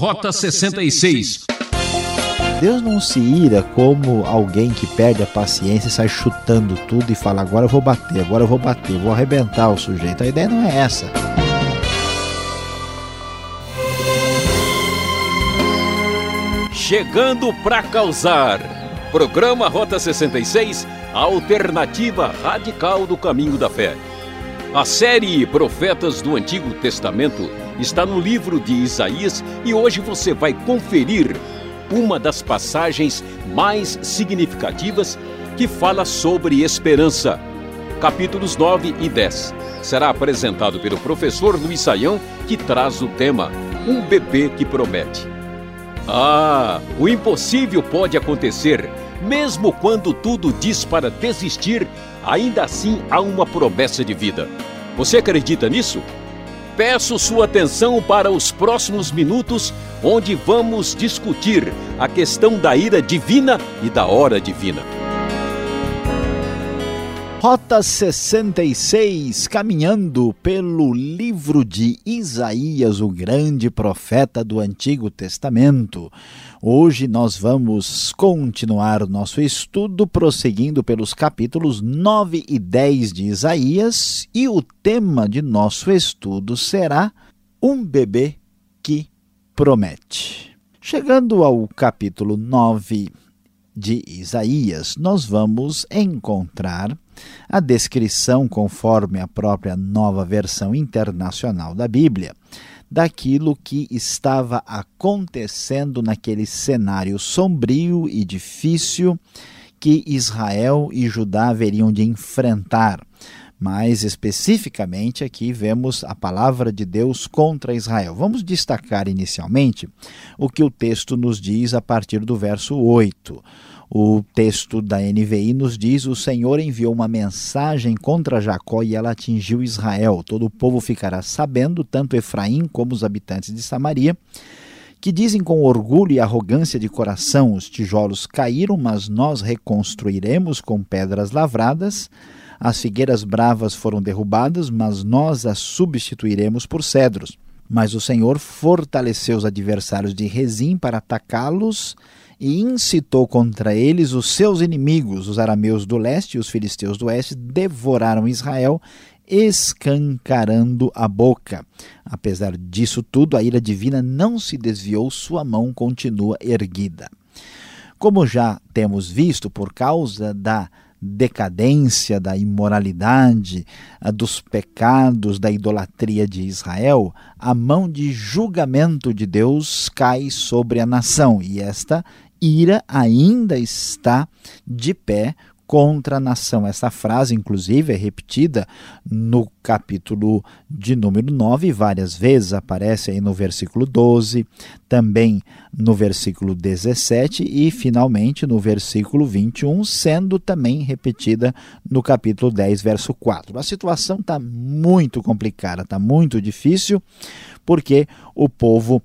Rota 66. Deus não se ira como alguém que perde a paciência e sai chutando tudo e fala: agora eu vou bater, agora eu vou bater, vou arrebentar o sujeito. A ideia não é essa. Chegando para causar. Programa Rota 66, a alternativa radical do caminho da fé. A série Profetas do Antigo Testamento está no livro de Isaías e hoje você vai conferir uma das passagens mais significativas que fala sobre esperança. Capítulos 9 e 10. Será apresentado pelo professor Luiz Saião, que traz o tema Um bebê que promete. Ah, o impossível pode acontecer, mesmo quando tudo diz para desistir, ainda assim há uma promessa de vida. Você acredita nisso? Peço sua atenção para os próximos minutos, onde vamos discutir a questão da ira divina e da hora divina. Rota 66, caminhando pelo livro de Isaías, o grande profeta do Antigo Testamento. Hoje nós vamos continuar nosso estudo, prosseguindo pelos capítulos 9 e 10 de Isaías, e o tema de nosso estudo será Um bebê que promete. Chegando ao capítulo 9 de Isaías, nós vamos encontrar a descrição, conforme a própria nova versão internacional da Bíblia, daquilo que estava acontecendo naquele cenário sombrio e difícil que Israel e Judá haveriam de enfrentar. Mais especificamente, aqui vemos a palavra de Deus contra Israel. Vamos destacar inicialmente o que o texto nos diz a partir do verso 8. O texto da NVI nos diz: O Senhor enviou uma mensagem contra Jacó e ela atingiu Israel. Todo o povo ficará sabendo, tanto Efraim como os habitantes de Samaria, que dizem com orgulho e arrogância de coração: Os tijolos caíram, mas nós reconstruiremos com pedras lavradas. As figueiras bravas foram derrubadas, mas nós as substituiremos por cedros. Mas o Senhor fortaleceu os adversários de Rezim para atacá-los e incitou contra eles os seus inimigos, os arameus do leste e os filisteus do oeste, devoraram Israel, escancarando a boca. Apesar disso tudo, a ira divina não se desviou, sua mão continua erguida. Como já temos visto, por causa da decadência, da imoralidade, dos pecados, da idolatria de Israel, a mão de julgamento de Deus cai sobre a nação e esta ira ainda está de pé contra a nação. Essa frase, inclusive, é repetida no capítulo de número 9 várias vezes, aparece aí no versículo 12, também no versículo 17 e, finalmente, no versículo 21, sendo também repetida no capítulo 10, verso 4. A situação está muito complicada, está muito difícil, porque o povo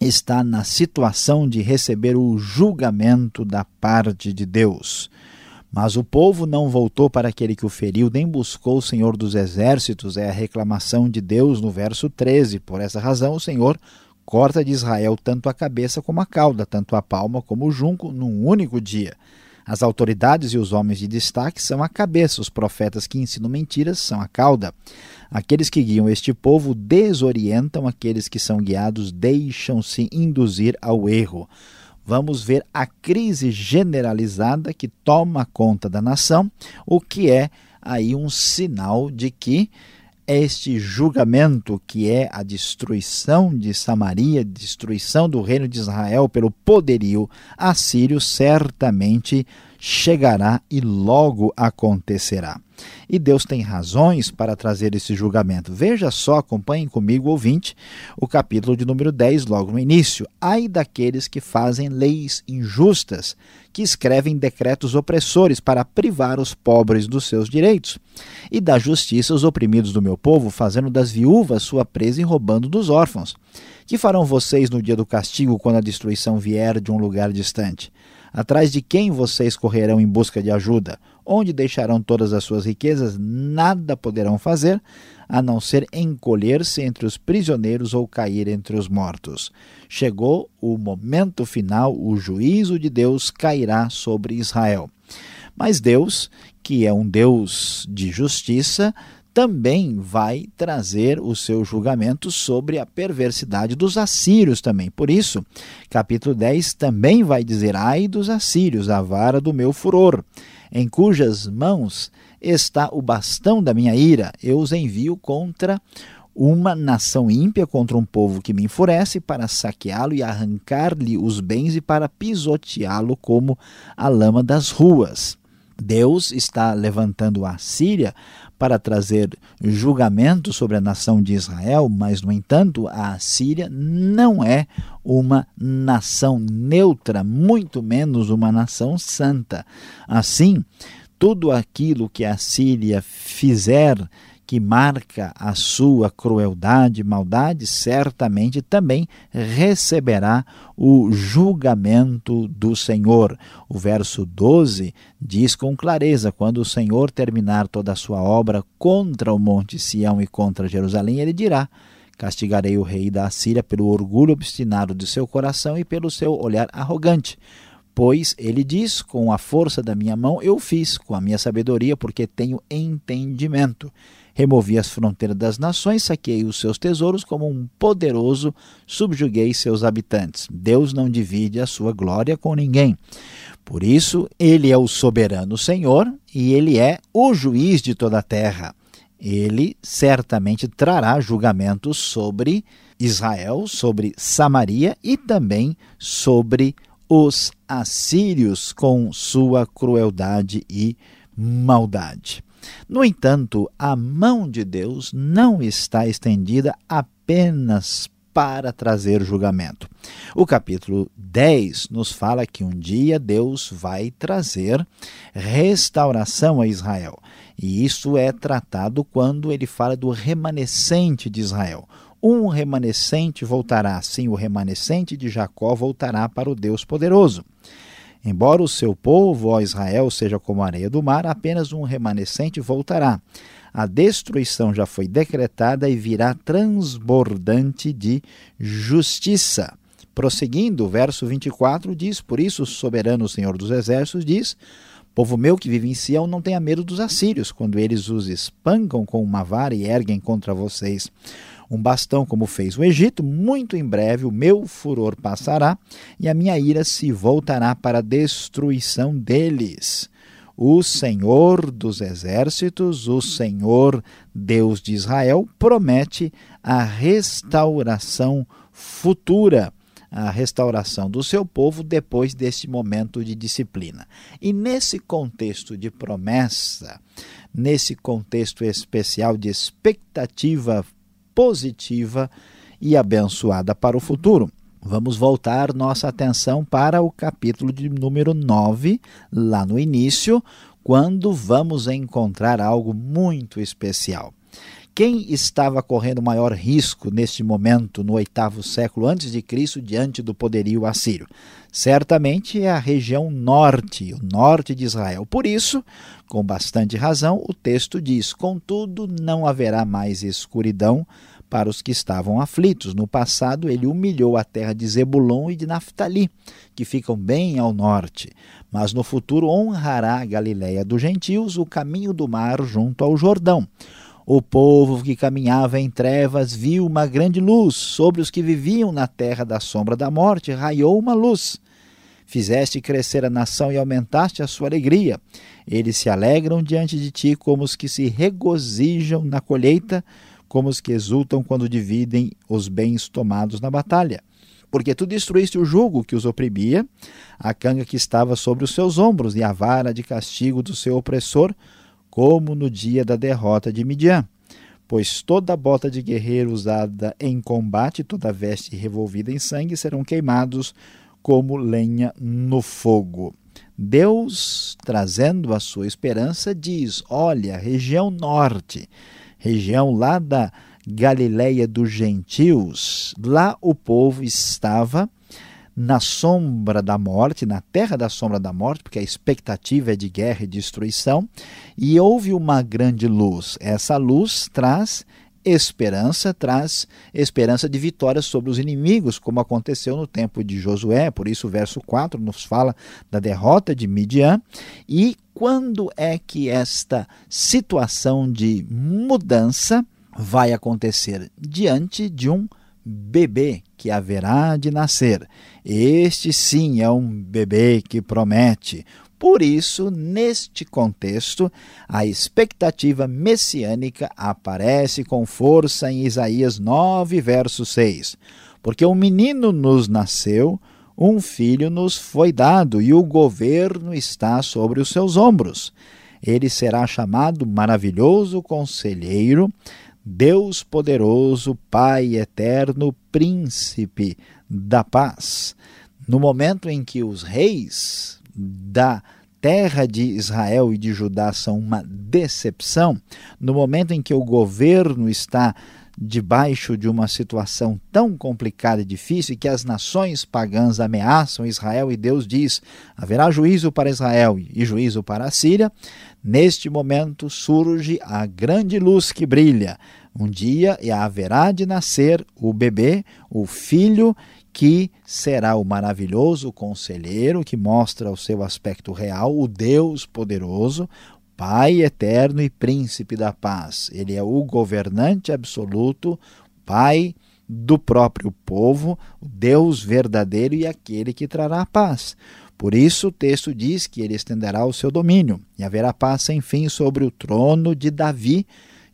está na situação de receber o julgamento da parte de Deus. Mas o povo não voltou para aquele que o feriu, nem buscou o Senhor dos Exércitos, é a reclamação de Deus no verso 13. Por essa razão, o Senhor corta de Israel tanto a cabeça como a cauda, tanto a palma como o junco, num único dia. As autoridades e os homens de destaque são a cabeça, os profetas que ensinam mentiras são a cauda. Aqueles que guiam este povo desorientam, aqueles que são guiados deixam-se induzir ao erro. Vamos ver a crise generalizada que toma conta da nação, o que é aí um sinal de que este julgamento, que é a destruição de Samaria, destruição do reino de Israel pelo poderio assírio, certamente chegará e logo acontecerá. E Deus tem razões para trazer esse julgamento. Veja só, acompanhem comigo, ouvinte, o capítulo de número 10, logo no início. Ai daqueles que fazem leis injustas, que escrevem decretos opressores para privar os pobres dos seus direitos, e da justiça os oprimidos do meu povo, fazendo das viúvas sua presa e roubando dos órfãos. Que farão vocês no dia do castigo, quando a destruição vier de um lugar distante? Atrás de quem vocês correrão em busca de ajuda? Onde deixarão todas as suas riquezas? Nada poderão fazer, a não ser encolher-se entre os prisioneiros ou cair entre os mortos. Chegou o momento final, o juízo de Deus cairá sobre Israel. Mas Deus, que é um Deus de justiça, também vai trazer o seu julgamento sobre a perversidade dos assírios também. Por isso, capítulo 10 também vai dizer: Ai dos assírios, a vara do meu furor, em cujas mãos está o bastão da minha ira, eu os envio contra uma nação ímpia contra um povo que me enfurece para saqueá-lo e arrancar-lhe os bens e para pisoteá-lo como a lama das ruas. Deus está levantando a Síria para trazer julgamento sobre a nação de Israel, mas, no entanto, a Síria não é uma nação neutra, muito menos uma nação santa. Assim, tudo aquilo que a Síria fizer que marca a sua crueldade e maldade, certamente também receberá o julgamento do Senhor. O verso 12 diz com clareza: quando o Senhor terminar toda a sua obra contra o monte Sião e contra Jerusalém, ele dirá: Castigarei o rei da Assíria pelo orgulho obstinado de seu coração e pelo seu olhar arrogante. Pois ele diz: Com a força da minha mão eu fiz, com a minha sabedoria, porque tenho entendimento. Removi as fronteiras das nações, saqueei os seus tesouros, como um poderoso subjuguei seus habitantes. Deus não divide a sua glória com ninguém. Por isso, ele é o soberano Senhor e ele é o juiz de toda a terra. Ele certamente trará julgamentos sobre Israel, sobre Samaria e também sobre os assírios com sua crueldade e maldade. No entanto, a mão de Deus não está estendida apenas para trazer julgamento. O capítulo 10 nos fala que um dia Deus vai trazer restauração a Israel. E isso é tratado quando ele fala do remanescente de Israel. Um remanescente voltará, sim, o remanescente de Jacó voltará para o Deus poderoso. Embora o seu povo, ó Israel, seja como a areia do mar, apenas um remanescente voltará. A destruição já foi decretada e virá transbordante de justiça. Prosseguindo, o verso 24 diz: Por isso o soberano Senhor dos Exércitos diz: Povo meu que vive em Sião, não tenha medo dos assírios, quando eles os espancam com uma vara e erguem contra vocês um bastão, como fez o Egito, muito em breve o meu furor passará e a minha ira se voltará para a destruição deles. O Senhor dos exércitos, o Senhor Deus de Israel, promete a restauração futura a restauração do seu povo depois deste momento de disciplina. E nesse contexto de promessa, nesse contexto especial de expectativa positiva e abençoada para o futuro. Vamos voltar nossa atenção para o capítulo de número 9, lá no início, quando vamos encontrar algo muito especial. Quem estava correndo maior risco neste momento, no oitavo século antes de Cristo, diante do poderio assírio? Certamente é a região norte, o norte de Israel. Por isso, com bastante razão, o texto diz: Contudo, não haverá mais escuridão para os que estavam aflitos. No passado, ele humilhou a terra de Zebulon e de Naphtali, que ficam bem ao norte. Mas no futuro honrará a Galiléia dos gentios, o caminho do mar junto ao Jordão. O povo que caminhava em trevas viu uma grande luz. Sobre os que viviam na terra da sombra da morte, raiou uma luz. Fizeste crescer a nação e aumentaste a sua alegria. Eles se alegram diante de ti como os que se regozijam na colheita, como os que exultam quando dividem os bens tomados na batalha. Porque tu destruíste o jugo que os oprimia, a canga que estava sobre os seus ombros e a vara de castigo do seu opressor, como no dia da derrota de Midian. Pois toda bota de guerreiro usada em combate, toda veste revolvida em sangue serão queimados como lenha no fogo. Deus, trazendo a sua esperança, diz: Olha, região norte, região lá da Galileia dos gentios, lá o povo estava na sombra da morte, na terra da sombra da morte, porque a expectativa é de guerra e destruição, e houve uma grande luz. Essa luz traz esperança, traz esperança de vitória sobre os inimigos, como aconteceu no tempo de Josué, por isso o verso 4 nos fala da derrota de Midian, e quando é que esta situação de mudança vai acontecer? Diante de um bebê que haverá de nascer. Este sim é um bebê que promete. Por isso, neste contexto, a expectativa messiânica aparece com força em Isaías 9, verso 6. Porque um menino nos nasceu, um filho nos foi dado, e o governo está sobre os seus ombros. Ele será chamado Maravilhoso Conselheiro, Deus poderoso, Pai eterno, príncipe da paz. No momento em que os reis da terra de Israel e de Judá são uma decepção, no momento em que o governo está debaixo de uma situação tão complicada e difícil que as nações pagãs ameaçam Israel e Deus diz: haverá juízo para Israel e juízo para a Síria. Neste momento surge a grande luz que brilha. Um dia haverá de nascer o bebê, o filho, que será o maravilhoso conselheiro que mostra o seu aspecto real, o Deus poderoso, Pai eterno e príncipe da paz. Ele é o governante absoluto, Pai do próprio povo, o Deus verdadeiro e aquele que trará paz. Por isso o texto diz que ele estenderá o seu domínio e haverá paz sem fim sobre o trono de Davi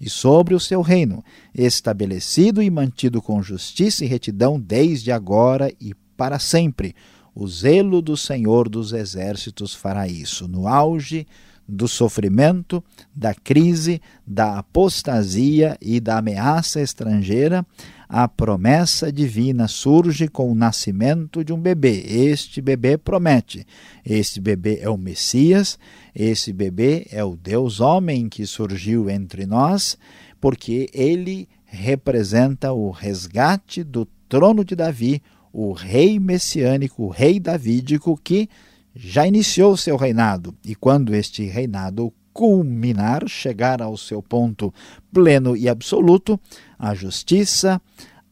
e sobre o seu reino, estabelecido e mantido com justiça e retidão desde agora e para sempre. O zelo do Senhor dos Exércitos fará isso. No auge do sofrimento, da crise, da apostasia e da ameaça estrangeira, a promessa divina surge com o nascimento de um bebê. Este bebê promete. Este bebê é o Messias, esse bebê é o Deus homem que surgiu entre nós, porque ele representa o resgate do trono de Davi, o rei messiânico, o rei davídico que já iniciou seu reinado, e quando este reinado culminar, chegar ao seu ponto pleno e absoluto, a justiça,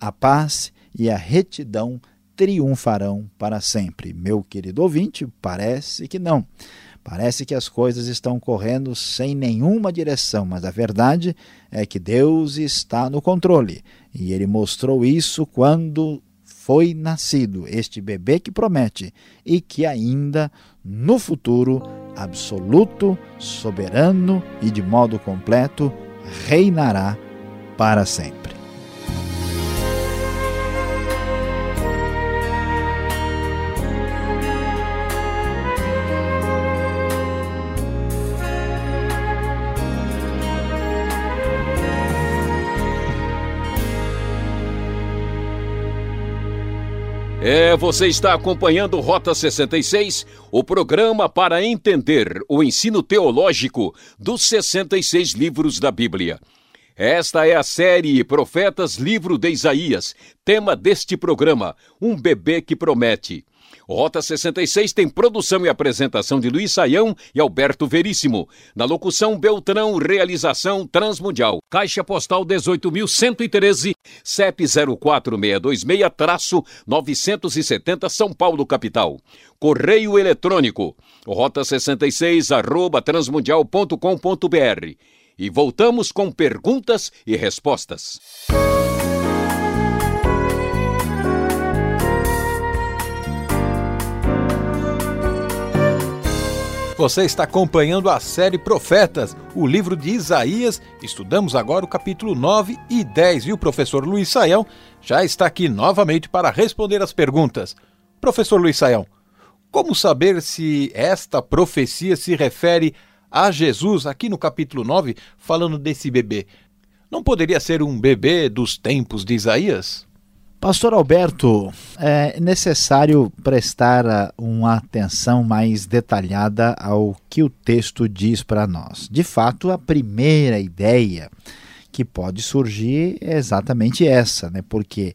a paz e a retidão triunfarão para sempre. Meu querido ouvinte, parece que não. Parece que as coisas estão correndo sem nenhuma direção, mas a verdade é que Deus está no controle. E ele mostrou isso quando foi nascido este bebê que promete e que ainda no futuro absoluto, soberano e de modo completo reinará para sempre. É, você está acompanhando Rota 66, o programa para entender o ensino teológico dos 66 livros da Bíblia. Esta é a série Profetas Livro de Isaías, tema deste programa, Um Bebê que Promete. Rota 66 tem produção e apresentação de Luiz Saião e Alberto Veríssimo. Na locução Beltrão, realização Transmundial. Caixa Postal 18.113, CEP 04626-970 São Paulo, capital. Correio eletrônico, rota 66 arroba transmundial.com.br. E voltamos com perguntas e respostas. Você está acompanhando a série Profetas, o livro de Isaías. Estudamos agora o capítulo 9 e 10 e o professor Luiz Saião já está aqui novamente para responder as perguntas. Professor Luiz Saião, como saber se esta profecia se refere a Jesus aqui no capítulo 9, falando desse bebê? Não poderia ser um bebê dos tempos de Isaías? Pastor Alberto, é necessário prestar ah, uma atenção mais detalhada ao que o texto diz para nós. De fato, a primeira ideia que pode surgir é exatamente essa, né? porque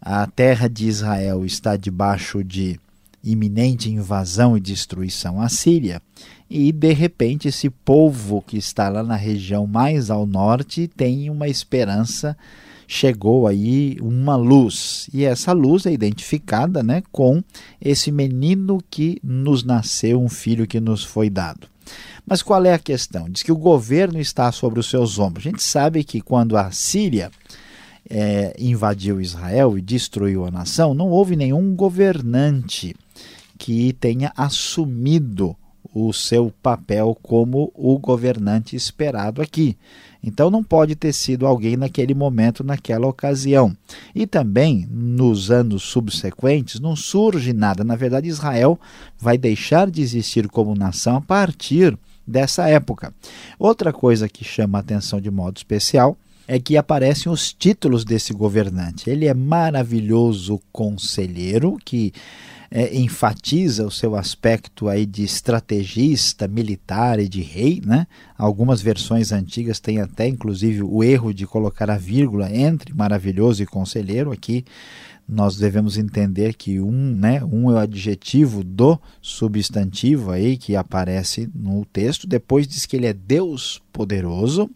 a terra de Israel está debaixo de iminente invasão e destruição assíria, e de repente esse povo que está lá na região mais ao norte tem uma esperança chegou aí uma luz e essa luz é identificada né, com esse menino que nos nasceu, um filho que nos foi dado. Mas qual é a questão? Diz que o governo está sobre os seus ombros. A gente sabe que quando a Síria é, invadiu Israel e destruiu a nação, não houve nenhum governante que tenha assumido o seu papel como o governante esperado aqui. Então não pode ter sido alguém naquele momento, naquela ocasião. E também nos anos subsequentes não surge nada. Na verdade, Israel vai deixar de existir como nação a partir dessa época. Outra coisa que chama a atenção de modo especial é que aparecem os títulos desse governante. Ele é maravilhoso conselheiro, que é, enfatiza o seu aspecto aí de estrategista militar e de rei, né? Algumas versões antigas têm até inclusive o erro de colocar a vírgula entre maravilhoso e conselheiro. Aqui nós devemos entender que um, né, um é o adjetivo do substantivo aí que aparece no texto. Depois diz que ele é Deus poderoso.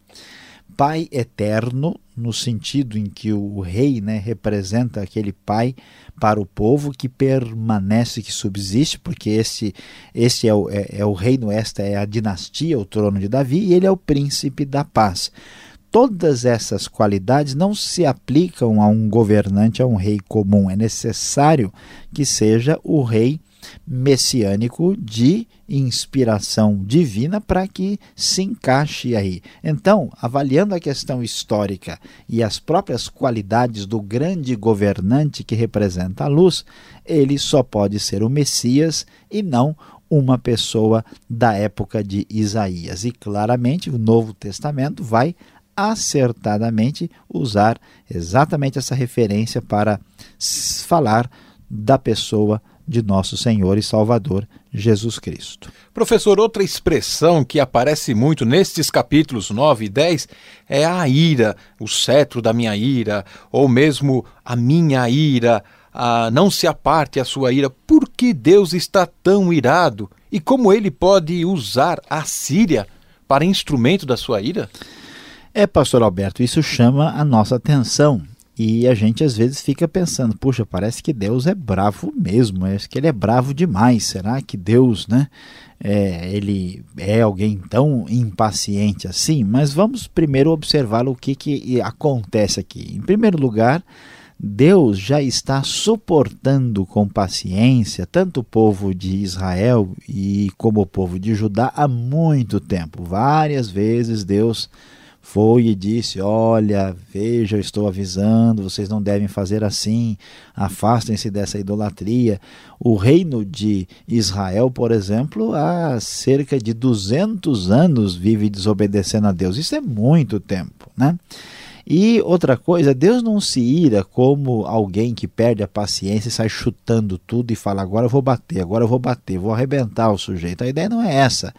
Pai eterno, no sentido em que o rei né, representa aquele pai para o povo que permanece, que subsiste, porque esse, esse é, o, é, é o reino, esta é a dinastia, o trono de Davi, e ele é o príncipe da paz. Todas essas qualidades não se aplicam a um governante, a um rei comum. É necessário que seja o rei messiânico de inspiração divina para que se encaixe aí. Então, avaliando a questão histórica e as próprias qualidades do grande governante que representa a luz, ele só pode ser o Messias e não uma pessoa da época de Isaías. E claramente o Novo Testamento vai acertadamente usar exatamente essa referência para falar da pessoa de nosso Senhor e Salvador Jesus Cristo. Professor, outra expressão que aparece muito nestes capítulos 9 e 10 é a ira, o cetro da minha ira, ou mesmo a minha ira, a não se aparte a sua ira. Por que Deus está tão irado? E como ele pode usar a Síria para instrumento da sua ira? É, pastor Alberto, isso chama a nossa atenção. E a gente às vezes fica pensando, puxa, parece que Deus é bravo mesmo, parece que ele é bravo demais. Será que Deus, né, é, ele é alguém tão impaciente assim? Mas vamos primeiro observar o que, que acontece aqui. Em primeiro lugar, Deus já está suportando com paciência tanto o povo de Israel e como o povo de Judá há muito tempo. Várias vezes Deus foi e disse: Olha, veja, eu estou avisando, vocês não devem fazer assim, afastem-se dessa idolatria. O reino de Israel, por exemplo, há cerca de 200 anos vive desobedecendo a Deus. Isso é muito tempo, né? E outra coisa, Deus não se ira como alguém que perde a paciência e sai chutando tudo e fala: agora eu vou bater, agora eu vou bater, vou arrebentar o sujeito. A ideia não é essa.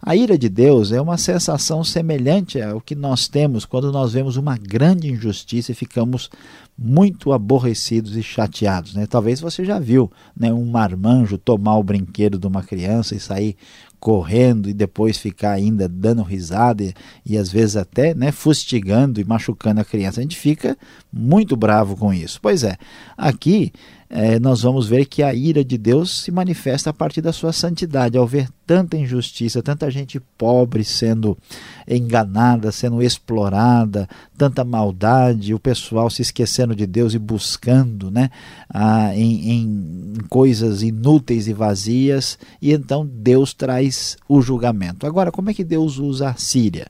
A ira de Deus é uma sensação semelhante ao que nós temos quando nós vemos uma grande injustiça e ficamos muito aborrecidos e chateados. Né? Talvez você já viu né, um marmanjo tomar o brinquedo de uma criança e sair correndo e depois ficar ainda dando risada e, e às vezes até né, fustigando e machucando a criança. A gente fica muito bravo com isso. Pois é, aqui é, nós vamos ver que a ira de Deus se manifesta a partir da sua santidade, ao ver tanta injustiça, tanta gente pobre sendo enganada, sendo explorada, tanta maldade, o pessoal se esquecendo de Deus e buscando né, ah, em, em coisas inúteis e vazias, e então Deus traz o julgamento. Agora, como é que Deus usa a Síria?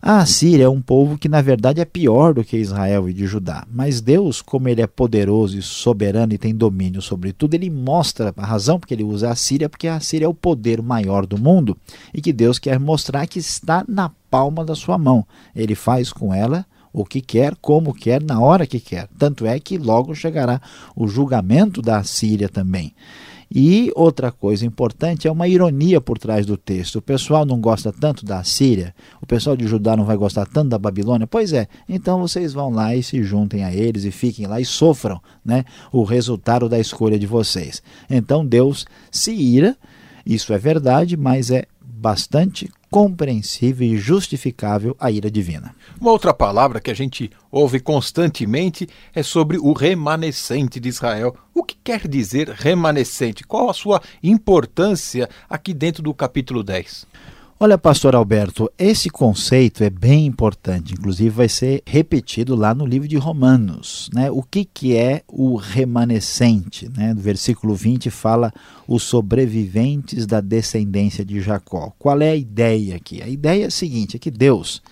A Assíria é um povo que na verdade é pior do que Israel e de Judá, mas Deus, como ele é poderoso e soberano e tem domínio sobre tudo, ele mostra a razão porque ele usa a Síria, porque a Síria é o poder maior do mundo e que Deus quer mostrar que está na palma da sua mão. Ele faz com ela o que quer, como quer, na hora que quer. Tanto é que logo chegará o julgamento da Síria também. E outra coisa importante é uma ironia por trás do texto. O pessoal não gosta tanto da Síria, o pessoal de Judá não vai gostar tanto da Babilônia. Pois é, então vocês vão lá e se juntem a eles e fiquem lá e sofram né, o resultado da escolha de vocês. Então Deus se ira, isso é verdade, mas é bastante compreensível e justificável a ira divina. Uma outra palavra que a gente ouve constantemente é sobre o remanescente de Israel. O que quer dizer remanescente? Qual a sua importância aqui dentro do capítulo 10? Olha, pastor Alberto, esse conceito é bem importante, inclusive vai ser repetido lá no livro de Romanos. Né? O que, que é o remanescente? Né? No versículo 20 fala os sobreviventes da descendência de Jacó. Qual é a ideia aqui? A ideia é a seguinte: é que Deus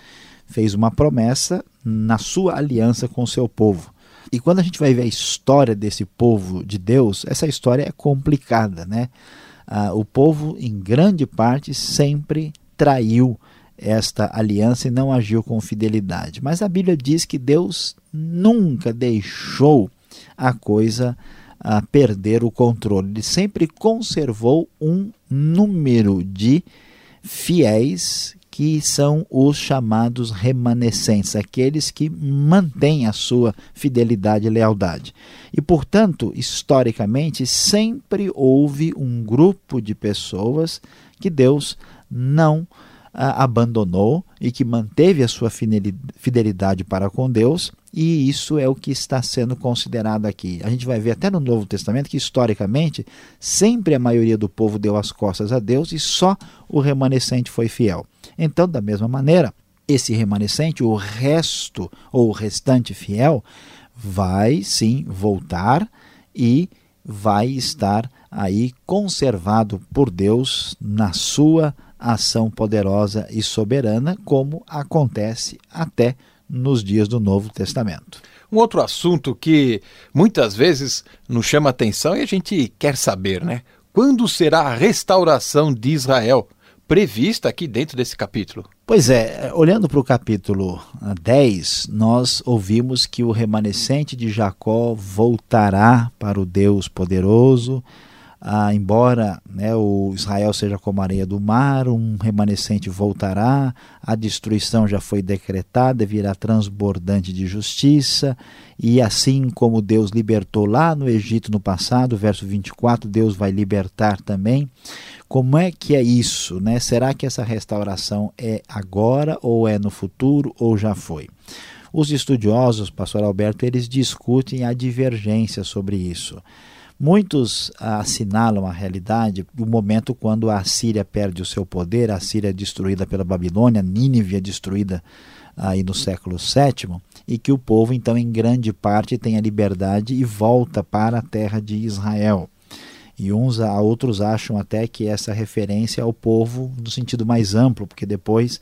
fez uma promessa na sua aliança com o seu povo. E quando a gente vai ver a história desse povo de Deus, essa história é complicada, né? Ah, o povo, em grande parte, sempre traiu esta aliança e não agiu com fidelidade. Mas a Bíblia diz que Deus nunca deixou a coisa a perder o controle. Ele sempre conservou um número de fiéis que são os chamados remanescentes, aqueles que mantêm a sua fidelidade e lealdade. E, portanto, historicamente, sempre houve um grupo de pessoas que Deus não abandonou e que manteve a sua fidelidade para com Deus, e isso é o que está sendo considerado aqui. A gente vai ver até no Novo Testamento que, historicamente, sempre a maioria do povo deu as costas a Deus e só o remanescente foi fiel. Então, da mesma maneira, esse remanescente, o resto ou o restante fiel, vai sim voltar e vai estar aí conservado por Deus na sua ação poderosa e soberana, como acontece até nos dias do Novo Testamento. Um outro assunto que muitas vezes nos chama atenção e a gente quer saber, né? Quando será a restauração de Israel? prevista aqui dentro desse capítulo. Pois é, olhando para o capítulo 10, nós ouvimos que o remanescente de Jacó voltará para o Deus poderoso. Ah, embora né, o Israel seja como a areia do mar, um remanescente voltará, a destruição já foi decretada, virá transbordante de justiça, e assim como Deus libertou lá no Egito no passado, verso 24, Deus vai libertar também. Como é que é isso? Né? Será que essa restauração é agora ou é no futuro ou já foi? Os estudiosos, pastor Alberto, eles discutem a divergência sobre isso. Muitos assinalam a realidade do momento quando a Síria perde o seu poder, a Síria é destruída pela Babilônia, Nínive é destruída aí no século VII, e que o povo, então, em grande parte, tem a liberdade e volta para a terra de Israel. E uns a outros acham até que essa referência ao povo no sentido mais amplo, porque depois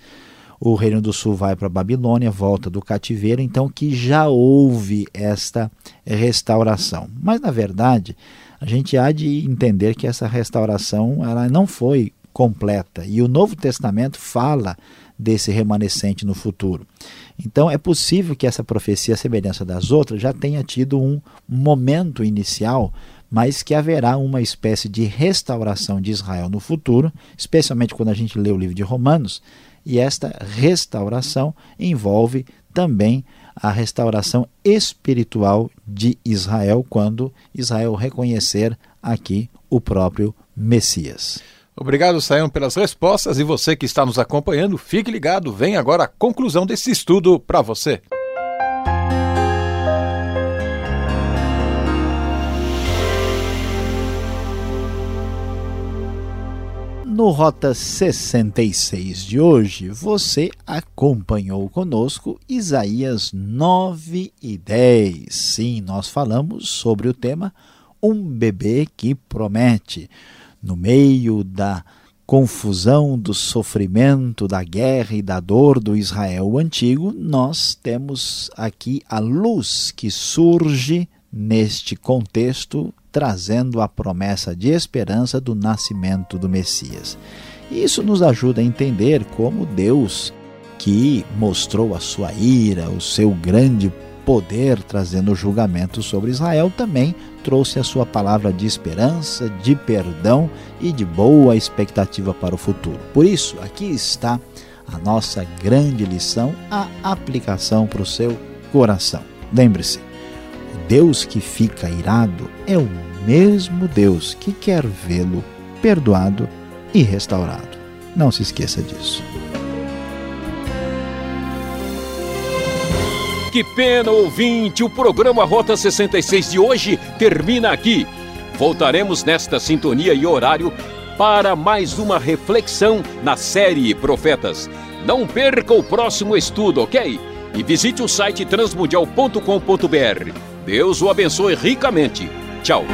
o Reino do Sul vai para a Babilônia, volta do cativeiro, então que já houve esta restauração. Mas na verdade, a gente há de entender que essa restauração ela não foi completa e o Novo Testamento fala desse remanescente no futuro. Então é possível que essa profecia, a semelhança das outras, já tenha tido um momento inicial mas que haverá uma espécie de restauração de Israel no futuro, especialmente quando a gente lê o livro de Romanos, e esta restauração envolve também a restauração espiritual de Israel, quando Israel reconhecer aqui o próprio Messias. Obrigado, Sayão, pelas respostas e você que está nos acompanhando, fique ligado, vem agora a conclusão desse estudo para você. No Rota 66 de hoje, você acompanhou conosco Isaías 9 e 10. Sim, nós falamos sobre o tema Um bebê que promete. No meio da confusão, do sofrimento, da guerra e da dor do Israel antigo, nós temos aqui a luz que surge neste contexto trazendo a promessa de esperança do nascimento do Messias. Isso nos ajuda a entender como Deus, que mostrou a sua ira, o seu grande poder trazendo julgamento sobre Israel, também trouxe a sua palavra de esperança, de perdão e de boa expectativa para o futuro. Por isso, aqui está a nossa grande lição, a aplicação para o seu coração. Lembre-se, Deus que fica irado é o mesmo Deus que quer vê-lo perdoado e restaurado. Não se esqueça disso. Que pena, ouvinte! O programa Rota 66 de hoje termina aqui. Voltaremos nesta sintonia e horário para mais uma reflexão na série Profetas. Não perca o próximo estudo, ok? E visite o site transmundial.com.br. Deus o abençoe ricamente. Tchau.